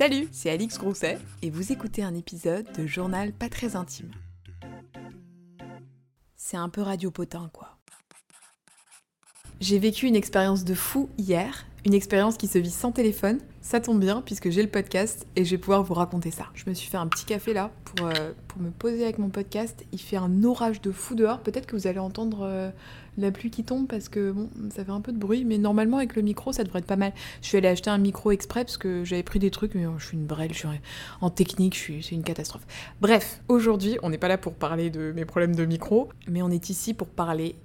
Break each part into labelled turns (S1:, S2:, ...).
S1: Salut, c'est Alix Grousset et vous écoutez un épisode de Journal pas très intime. C'est un peu radiopotin quoi. J'ai vécu une expérience de fou hier, une expérience qui se vit sans téléphone. Ça tombe bien puisque j'ai le podcast et je vais pouvoir vous raconter ça. Je me suis fait un petit café là pour, euh, pour me poser avec mon podcast. Il fait un orage de fou dehors. Peut-être que vous allez entendre euh, la pluie qui tombe parce que bon, ça fait un peu de bruit. Mais normalement avec le micro ça devrait être pas mal. Je suis allée acheter un micro exprès parce que j'avais pris des trucs mais je suis une brêle, je suis en technique, je suis, c'est une catastrophe. Bref, aujourd'hui on n'est pas là pour parler de mes problèmes de micro, mais on est ici pour parler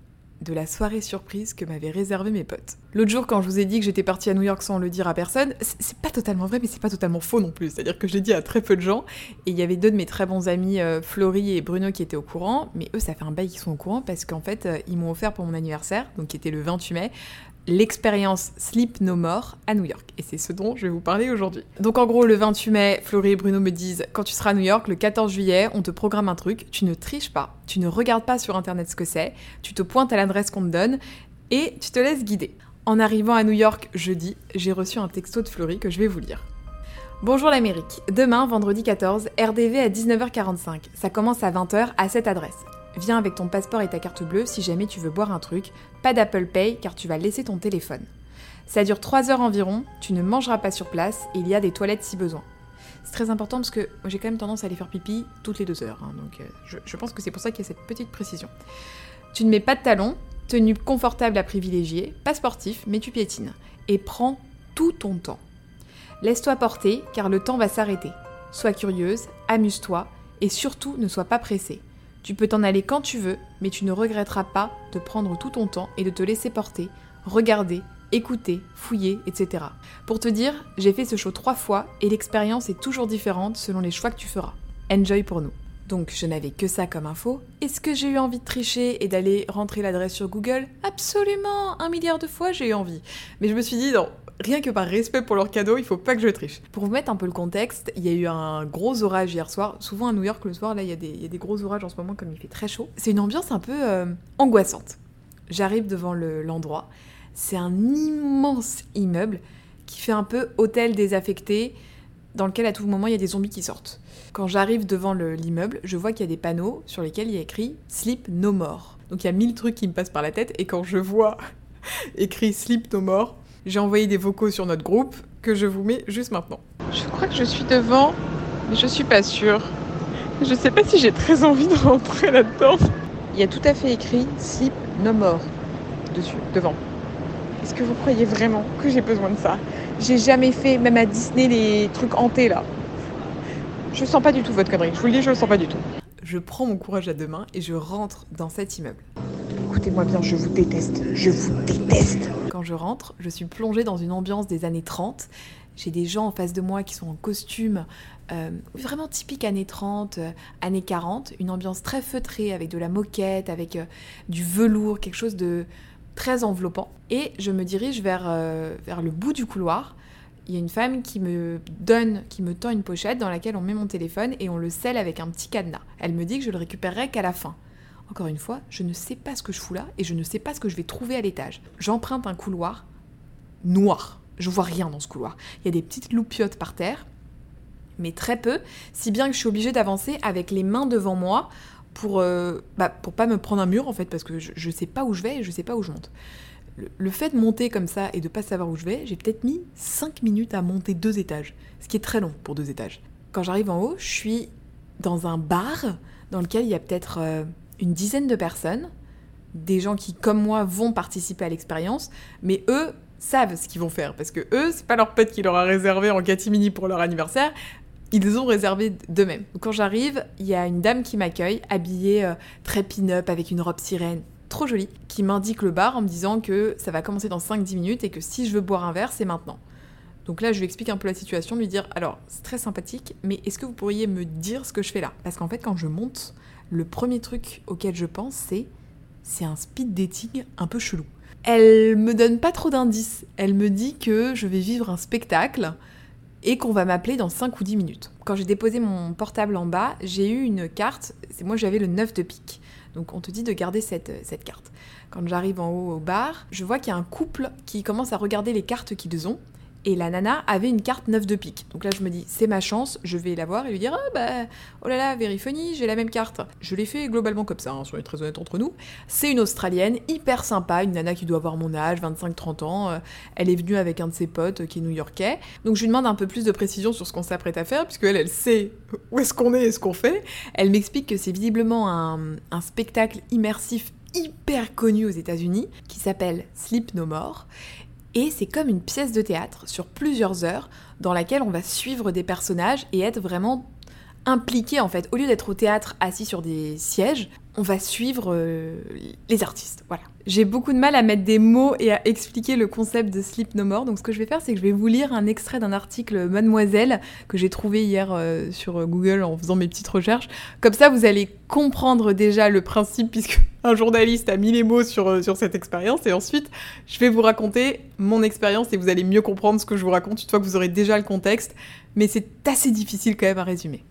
S1: de la soirée surprise que m'avaient réservé mes potes. L'autre jour, quand je vous ai dit que j'étais partie à New York sans le dire à personne, c'est pas totalement vrai, mais c'est pas totalement faux non plus. C'est-à-dire que je l'ai dit à très peu de gens, et il y avait deux de mes très bons amis, euh, Florie et Bruno, qui étaient au courant, mais eux, ça fait un bail qu'ils sont au courant parce qu'en fait, euh, ils m'ont offert pour mon anniversaire, donc qui était le 28 mai, l'expérience Sleep No More à New York. Et c'est ce dont je vais vous parler aujourd'hui. Donc en gros, le 28 mai, Florie et Bruno me disent, quand tu seras à New York, le 14 juillet, on te programme un truc, tu ne triches pas, tu ne regardes pas sur Internet ce que c'est, tu te pointes à l'adresse qu'on te donne et tu te laisses guider. En arrivant à New York jeudi, j'ai reçu un texto de Florie que je vais vous lire. Bonjour l'Amérique. Demain, vendredi 14, RDV à 19h45. Ça commence à 20h à cette adresse. Viens avec ton passeport et ta carte bleue si jamais tu veux boire un truc. Pas d'Apple Pay car tu vas laisser ton téléphone. Ça dure 3 heures environ, tu ne mangeras pas sur place et il y a des toilettes si besoin. C'est très important parce que j'ai quand même tendance à aller faire pipi toutes les deux heures, hein, donc euh, je, je pense que c'est pour ça qu'il y a cette petite précision. Tu ne mets pas de talons, tenue confortable à privilégier, pas sportif, mais tu piétines. Et prends tout ton temps. Laisse-toi porter car le temps va s'arrêter. Sois curieuse, amuse-toi et surtout ne sois pas pressée. Tu peux t'en aller quand tu veux, mais tu ne regretteras pas de prendre tout ton temps et de te laisser porter, regarder, écouter, fouiller, etc. Pour te dire, j'ai fait ce show trois fois et l'expérience est toujours différente selon les choix que tu feras. Enjoy pour nous. Donc je n'avais que ça comme info. Est-ce que j'ai eu envie de tricher et d'aller rentrer l'adresse sur Google? Absolument Un milliard de fois j'ai eu envie. Mais je me suis dit, non, rien que par respect pour leur cadeau, il faut pas que je triche. Pour vous mettre un peu le contexte, il y a eu un gros orage hier soir. Souvent à New York, le soir, là, il y, a des, gros orages en ce moment, comme il fait très chaud. C'est une ambiance un peu euh, angoissante. J'arrive devant le- l'endroit. C'est un immense immeuble qui fait un peu hôtel désaffecté, dans lequel à tout moment il y a des zombies qui sortent. Quand j'arrive devant le- l'immeuble, je vois qu'il y a des panneaux sur lesquels il y a écrit Sleep No More. Donc il y a mille trucs qui me passent par la tête, et quand je vois écrit Sleep No More, j'ai envoyé des vocaux sur notre groupe que je vous mets juste maintenant. Je crois que je suis devant, mais je suis pas sûre. Je sais pas si j'ai très envie de rentrer là-dedans. Il y a tout à fait écrit Sleep No More dessus, devant. Est-ce que vous croyez vraiment que j'ai besoin de ça? J'ai jamais fait, même à Disney, les trucs hantés là. Je sens pas du tout votre connerie, je vous le dis, je le sens pas du tout. Je prends mon courage à deux mains et je rentre dans cet immeuble. Écoutez-moi bien, je vous déteste, je vous déteste. Quand je rentre, je suis plongée dans une ambiance des années 30. J'ai des gens en face de moi qui sont en costume, euh, vraiment typique années 30, euh, années 40. Une ambiance très feutrée avec de la moquette, avec euh, du velours, quelque chose de très enveloppant. Et je me dirige vers, vers le bout du couloir. Il y a une femme qui me donne, qui me tend une pochette dans laquelle on met mon téléphone et on le scelle avec un petit cadenas. Elle me dit que je le récupérerai qu'à la fin. Encore une fois, je ne sais pas ce que je fous là et je ne sais pas ce que je vais trouver à l'étage. J'emprunte un couloir noir. Je vois rien dans ce couloir. Il y a des petites loupiottes par terre, mais très peu, si bien que je suis obligée d'avancer avec les mains devant moi pour, euh, bah, pour pas me prendre un mur en fait, parce que je, je sais pas où je vais et je sais pas où je monte. Le, fait de monter comme ça et de pas savoir où je vais, j'ai peut-être mis 5 minutes à monter deux étages, ce qui est très long pour deux étages. Quand j'arrive en haut, je suis dans un bar dans lequel il y a peut-être euh, une dizaine de personnes, des gens qui, comme moi, vont participer à l'expérience, mais eux savent ce qu'ils vont faire, parce que eux, c'est pas leur pote qui leur a réservé en catimini pour leur anniversaire, ils ont réservé d'eux-mêmes. Quand j'arrive, il y a une dame qui m'accueille, habillée euh, très pin-up avec une robe sirène, trop jolie, qui m'indique le bar en me disant que ça va commencer dans 5-10 minutes et que si je veux boire un verre, c'est maintenant. Donc là, je lui explique un peu la situation, lui dire alors, c'est très sympathique, mais est-ce que vous pourriez me dire ce que je fais là? Parce qu'en fait, quand je monte, le premier truc auquel je pense, c'est c'est un speed dating un peu chelou. Elle me donne pas trop d'indices. Elle me dit que je vais vivre un spectacle et qu'on va m'appeler dans 5 ou 10 minutes. Quand j'ai déposé mon portable en bas, j'ai eu une carte. Moi j'avais le 9 de pique. Donc on te dit de garder cette, cette carte. Quand j'arrive en haut au bar, je vois qu'il y a un couple qui commence à regarder les cartes qu'ils ont et la nana avait une carte 9 de pique. Donc là, je me dis, c'est ma chance, je vais la voir et lui dire, ah bah, oh là là, Verifony, j'ai la même carte. Je l'ai fait globalement comme ça, hein, soyons très honnêtes entre nous. C'est une Australienne, hyper sympa, une nana qui doit avoir mon âge, 25-30 ans. Euh, elle est venue avec un de ses potes euh, qui est new-yorkais. Donc je lui demande un peu plus de précision sur ce qu'on s'apprête à faire, puisque elle, elle sait où est-ce qu'on est et ce qu'on fait. Elle m'explique que c'est visiblement un, un spectacle immersif hyper connu aux États-Unis qui s'appelle Sleep No More et c'est comme une pièce de théâtre sur plusieurs heures dans laquelle on va suivre des personnages et être vraiment impliqué en fait. Au lieu d'être au théâtre assis sur des sièges, on va suivre euh, les artistes. Voilà. J'ai beaucoup de mal à mettre des mots et à expliquer le concept de Sleep No More. Donc ce que je vais faire, c'est que je vais vous lire un extrait d'un article Mademoiselle que j'ai trouvé hier euh, sur Google en faisant mes petites recherches. Comme ça, vous allez comprendre déjà le principe puisque un journaliste a mis les mots sur, euh, sur cette expérience. Et ensuite, je vais vous raconter mon expérience et vous allez mieux comprendre ce que je vous raconte une fois que vous aurez déjà le contexte. Mais c'est assez difficile quand même à résumer.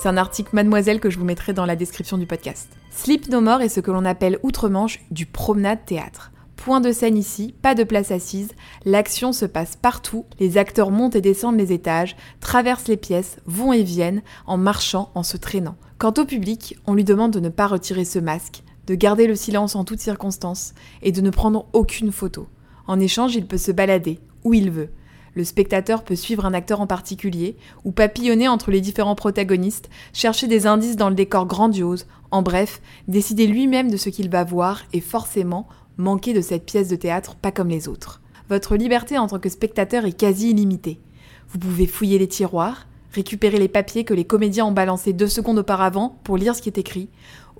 S1: C'est un article Mademoiselle que je vous mettrai dans la description du podcast. Sleep No More est ce que l'on appelle outre-Manche du promenade théâtre. Point de scène ici, pas de place assise, l'action se passe partout, les acteurs montent et descendent les étages, traversent les pièces, vont et viennent, en marchant, en se traînant. Quant au public, on lui demande de ne pas retirer ce masque, de garder le silence en toutes circonstances, et de ne prendre aucune photo. En échange, il peut se balader, où il veut, le spectateur peut suivre un acteur en particulier, ou papillonner entre les différents protagonistes, chercher des indices dans le décor grandiose, en bref, décider lui-même de ce qu'il va voir et forcément manquer de cette pièce de théâtre pas comme les autres. Votre liberté en tant que spectateur est quasi illimitée. Vous pouvez fouiller les tiroirs, récupérer les papiers que les comédiens ont balancés deux secondes auparavant pour lire ce qui est écrit,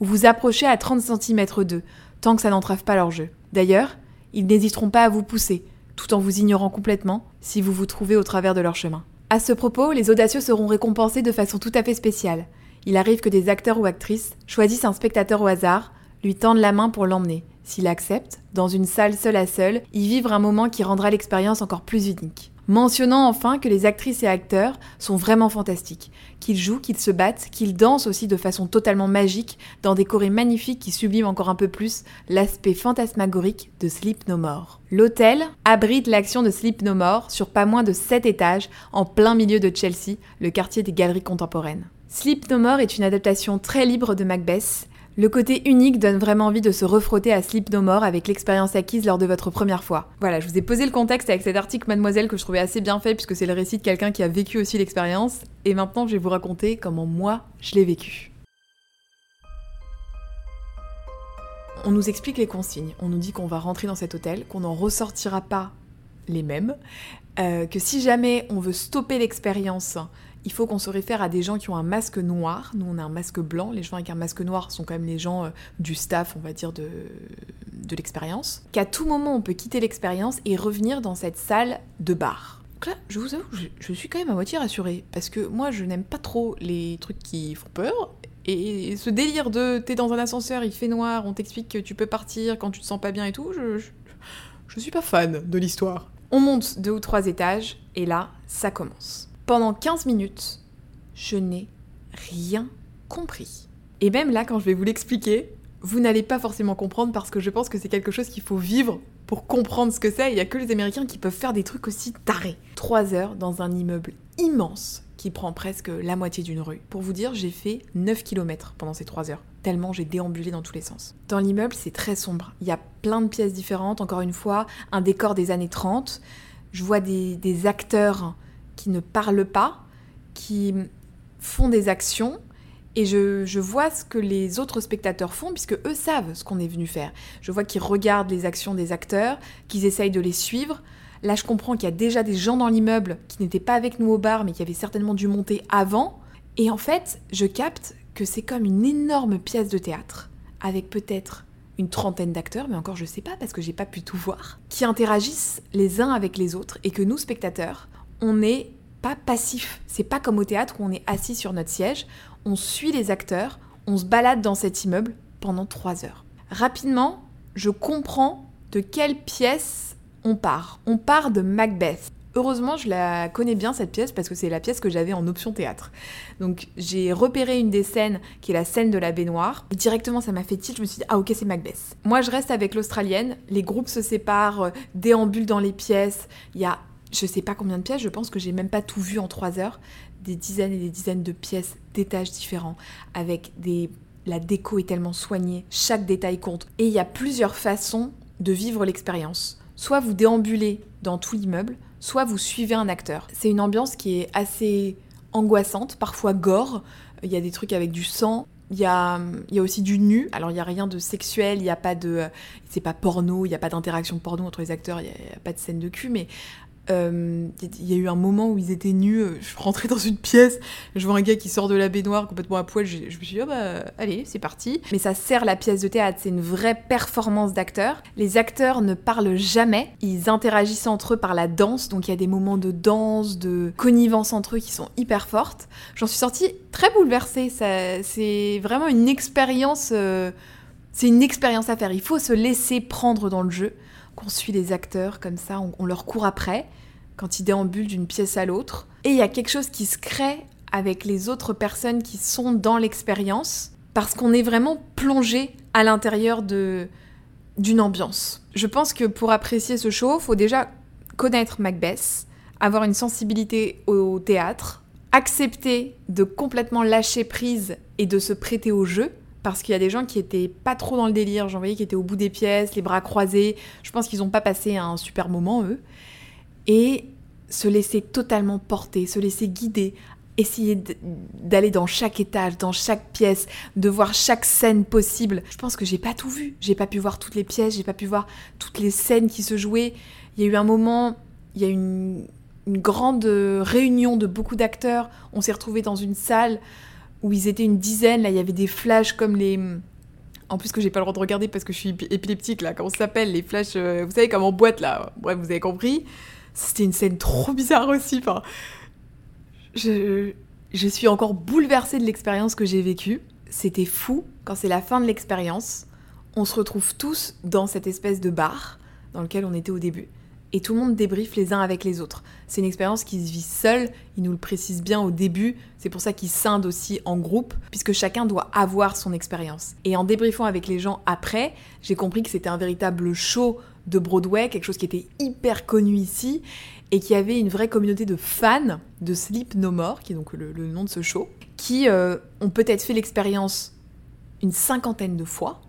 S1: ou vous approcher à 30 cm d'eux, tant que ça n'entrave pas leur jeu. D'ailleurs, ils n'hésiteront pas à vous pousser, tout en vous ignorant complètement si vous vous trouvez au travers de leur chemin. À ce propos, les audacieux seront récompensés de façon tout à fait spéciale. Il arrive que des acteurs ou actrices choisissent un spectateur au hasard, lui tendent la main pour l'emmener. S'il accepte, dans une salle seule à seul, y vivre un moment qui rendra l'expérience encore plus unique. Mentionnant enfin que les actrices et acteurs sont vraiment fantastiques, qu'ils jouent, qu'ils se battent, qu'ils dansent aussi de façon totalement magique dans des chorés magnifiques qui subliment encore un peu plus l'aspect fantasmagorique de Sleep No More. L'hôtel abrite l'action de Sleep No More sur pas moins de 7 étages en plein milieu de Chelsea, le quartier des galeries contemporaines. Sleep No More est une adaptation très libre de Macbeth le côté unique donne vraiment envie de se refrotter à Sleep No More avec l'expérience acquise lors de votre première fois. Voilà, je vous ai posé le contexte avec cet article Mademoiselle que je trouvais assez bien fait puisque c'est le récit de quelqu'un qui a vécu aussi l'expérience. Et maintenant, je vais vous raconter comment moi, je l'ai vécu. On nous explique les consignes. On nous dit qu'on va rentrer dans cet hôtel, qu'on n'en ressortira pas les mêmes, euh, que si jamais on veut stopper l'expérience, il faut qu'on se réfère à des gens qui ont un masque noir. Nous, on a un masque blanc. Les gens avec un masque noir sont quand même les gens euh, du staff, on va dire, de, de l'expérience. Qu'à tout moment, on peut quitter l'expérience et revenir dans cette salle de bar. Donc là, je vous avoue, je, je suis quand même à moitié rassurée. Parce que moi, je n'aime pas trop les trucs qui font peur. Et ce délire de t'es dans un ascenseur, il fait noir, on t'explique que tu peux partir quand tu te sens pas bien et tout, je, je, je suis pas fan de l'histoire. On monte deux ou trois étages, et là, ça commence. Pendant 15 minutes, je n'ai rien compris. Et même là, quand je vais vous l'expliquer, vous n'allez pas forcément comprendre parce que je pense que c'est quelque chose qu'il faut vivre pour comprendre ce que c'est. Il n'y a que les Américains qui peuvent faire des trucs aussi tarés. Trois heures dans un immeuble immense qui prend presque la moitié d'une rue. Pour vous dire, j'ai fait 9 km pendant ces trois heures, tellement j'ai déambulé dans tous les sens. Dans l'immeuble, c'est très sombre. Il y a plein de pièces différentes, encore une fois, un décor des années 30. Je vois des acteurs qui ne parlent pas, qui font des actions, et je, vois ce que les autres spectateurs font, puisque eux savent ce qu'on est venu faire. Je vois qu'ils regardent les actions des acteurs, qu'ils essayent de les suivre. Là, je comprends qu'il y a déjà des gens dans l'immeuble qui n'étaient pas avec nous au bar, mais qui avaient certainement dû monter avant. Et en fait, je capte que c'est comme une énorme pièce de théâtre, avec peut-être une trentaine d'acteurs, mais encore je sais pas parce que j'ai pas pu tout voir, qui interagissent les uns avec les autres et que nous, spectateurs, on n'est pas passif. C'est pas comme au théâtre où on est assis sur notre siège, on suit les acteurs, on se balade dans cet immeuble pendant trois heures. Rapidement, je comprends de quelle pièce on part. On part de Macbeth. Heureusement, je la connais bien cette pièce parce que c'est la pièce que j'avais en option théâtre. Donc j'ai repéré une des scènes qui est la scène de la baignoire. directement, ça m'a fait tilt. Je me suis dit ah ok c'est Macbeth. Moi, je reste avec l'australienne. Les groupes se séparent, euh, déambulent dans les pièces. Il y a je sais pas combien de pièces. Je pense que j'ai même pas tout vu en trois heures. Des dizaines et des dizaines de pièces, d'étages différents, avec des la déco est tellement soignée, chaque détail compte. Et il y a plusieurs façons de vivre l'expérience. Soit vous déambulez dans tout l'immeuble, soit vous suivez un acteur. C'est une ambiance qui est assez angoissante, parfois gore. Il y a des trucs avec du sang. Il y a, il y a aussi du nu. Alors, il n'y a rien de sexuel, il n'y a pas de. C'est pas porno, il n'y a pas d'interaction porno entre les acteurs, il n'y a, pas de scène de cul, mais euh, il y a eu un moment où ils étaient nus, euh, je rentrais dans une pièce, je vois un gars qui sort de la baignoire complètement à poil, je, me suis dit, oh bah allez, c'est parti. Mais ça sert la pièce de théâtre, c'est une vraie performance d'acteurs. Les acteurs ne parlent jamais, ils interagissent entre eux par la danse, donc il y a des moments de danse, de connivence entre eux qui sont hyper fortes. J'en suis sortie très bouleversée, c'est vraiment une expérience... Euh, c'est une expérience à faire, il faut se laisser prendre dans le jeu qu'on suit les acteurs comme ça, on, leur court après quand ils déambulent d'une pièce à l'autre. Et il y a quelque chose qui se crée avec les autres personnes qui sont dans l'expérience parce qu'on est vraiment plongé à l'intérieur de d'une ambiance. Je pense que pour apprécier ce show, faut déjà connaître Macbeth, avoir une sensibilité au théâtre, accepter de complètement lâcher prise et de se prêter au jeu parce qu'il y a des gens qui étaient pas trop dans le délire, j'en voyais qui étaient au bout des pièces, les bras croisés. Je pense qu'ils n'ont pas passé un super moment, eux. Et se laisser totalement porter, se laisser guider, essayer d'aller dans chaque étage, dans chaque pièce, de voir chaque scène possible. Je pense que j'ai pas tout vu. J'ai pas pu voir toutes les pièces, j'ai pas pu voir toutes les scènes qui se jouaient. Il y a eu un moment, il y a une, une grande réunion de beaucoup d'acteurs. On s'est retrouvés dans une salle où ils étaient une dizaine, là il y avait des flashs comme les... En plus que j'ai pas le droit de regarder parce que je suis épileptique là, comment ça s'appelle Les flashs, euh, vous savez comme en boîte là, bref vous avez compris. C'était une scène trop bizarre aussi, enfin... Je, je suis encore bouleversée de l'expérience que j'ai vécue. C'était fou, quand c'est la fin de l'expérience, on se retrouve tous dans cette espèce de bar dans lequel on était au début et tout le monde débriefe les uns avec les autres. C'est une expérience qui se vit seule, il nous le précise bien au début, c'est pour ça qu'ils scindent aussi en groupe, puisque chacun doit avoir son expérience. Et en débriefant avec les gens après, j'ai compris que c'était un véritable show de Broadway, quelque chose qui était hyper connu ici, et qui avait une vraie communauté de fans de Sleep No More, qui est donc le, nom de ce show, qui euh, ont peut-être fait l'expérience une cinquantaine de fois,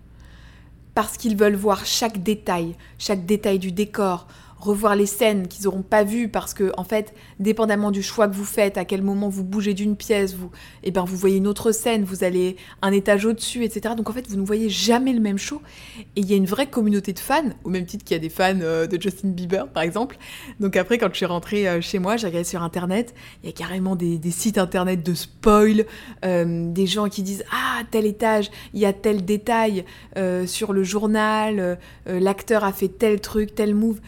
S1: parce qu'ils veulent voir chaque détail, chaque détail du décor, revoir les scènes qu'ils n'auront pas vues parce que en fait, dépendamment du choix que vous faites, à quel moment vous bougez d'une pièce, vous, eh ben vous voyez une autre scène, vous allez un étage au-dessus, etc. Donc en fait, vous ne voyez jamais le même show. Et il y a une vraie communauté de fans, au même titre qu'il y a des fans euh, de Justin Bieber, par exemple. Donc après, quand je suis rentrée euh, chez moi, j'ai regardé sur Internet, il y a carrément des, sites Internet de spoil, euh, des gens qui disent ah tel étage, il y a tel détail sur le journal, l'acteur a fait tel truc, tel move.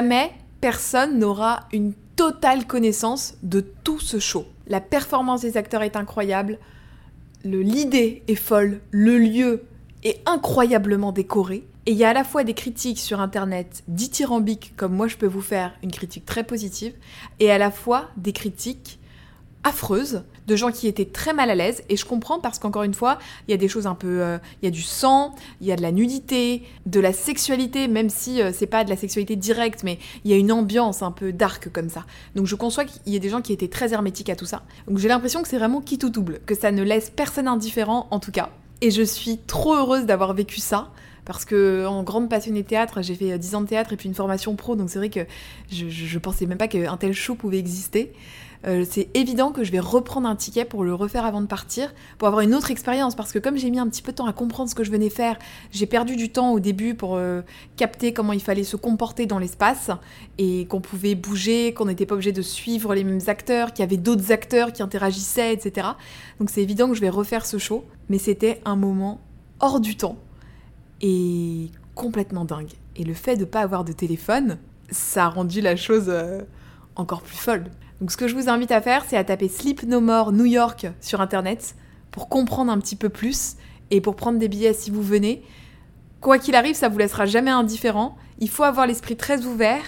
S1: Jamais personne n'aura une totale connaissance de tout ce show. La performance des acteurs est incroyable, l'idée est folle, le lieu est incroyablement décoré. Et il y a à la fois des critiques sur internet dithyrambiques, comme moi je peux vous faire une critique très positive, et à la fois des critiques affreuses de gens qui étaient très mal à l'aise. Et je comprends parce qu'encore une fois il y a des choses un peu euh, il y a du sang il y a de la nudité de la sexualité même si euh, c'est pas de la sexualité directe mais il y a une ambiance un peu dark comme ça. Donc je conçois qu'il y ait des gens qui étaient très hermétiques à tout ça. Donc j'ai l'impression que c'est vraiment qui tout double que ça ne laisse personne indifférent en tout cas. Et je suis trop heureuse d'avoir vécu ça parce que en grande passionnée théâtre, j'ai fait 10 ans de théâtre et puis une formation pro, donc c'est vrai que je, je, pensais même pas qu'un tel show pouvait exister. Euh, c'est évident que je vais reprendre un ticket pour le refaire avant de partir, pour avoir une autre expérience, parce que comme j'ai mis un petit peu de temps à comprendre ce que je venais faire, j'ai perdu du temps au début pour euh, capter comment il fallait se comporter dans l'espace, et qu'on pouvait bouger, qu'on n'était pas obligé de suivre les mêmes acteurs, qu'il y avait d'autres acteurs qui interagissaient, etc. Donc c'est évident que je vais refaire ce show, mais c'était un moment hors du temps, et complètement dingue. Et le fait de ne pas avoir de téléphone, ça a rendu la chose euh, encore plus folle. Donc ce que je vous invite à faire, c'est à taper Sleep No More New York sur internet pour comprendre un petit peu plus et pour prendre des billets si vous venez. Quoi qu'il arrive, ça vous laissera jamais indifférent. Il faut avoir l'esprit très ouvert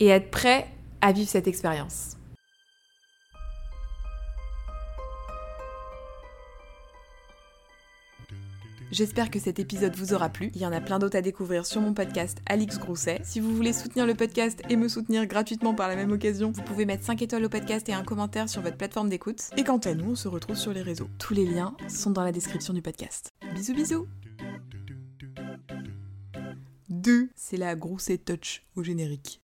S1: et être prêt à vivre cette expérience. J'espère que cet épisode vous aura plu. Il y en a plein d'autres à découvrir sur mon podcast Alix Grousset. Si vous voulez soutenir le podcast et me soutenir gratuitement par la même occasion, vous pouvez mettre 5 étoiles au podcast et un commentaire sur votre plateforme d'écoute. Et quant à nous, on se retrouve sur les réseaux. Tous les liens sont dans la description du podcast. Bisous bisous 2, c'est la Grousset Touch au générique.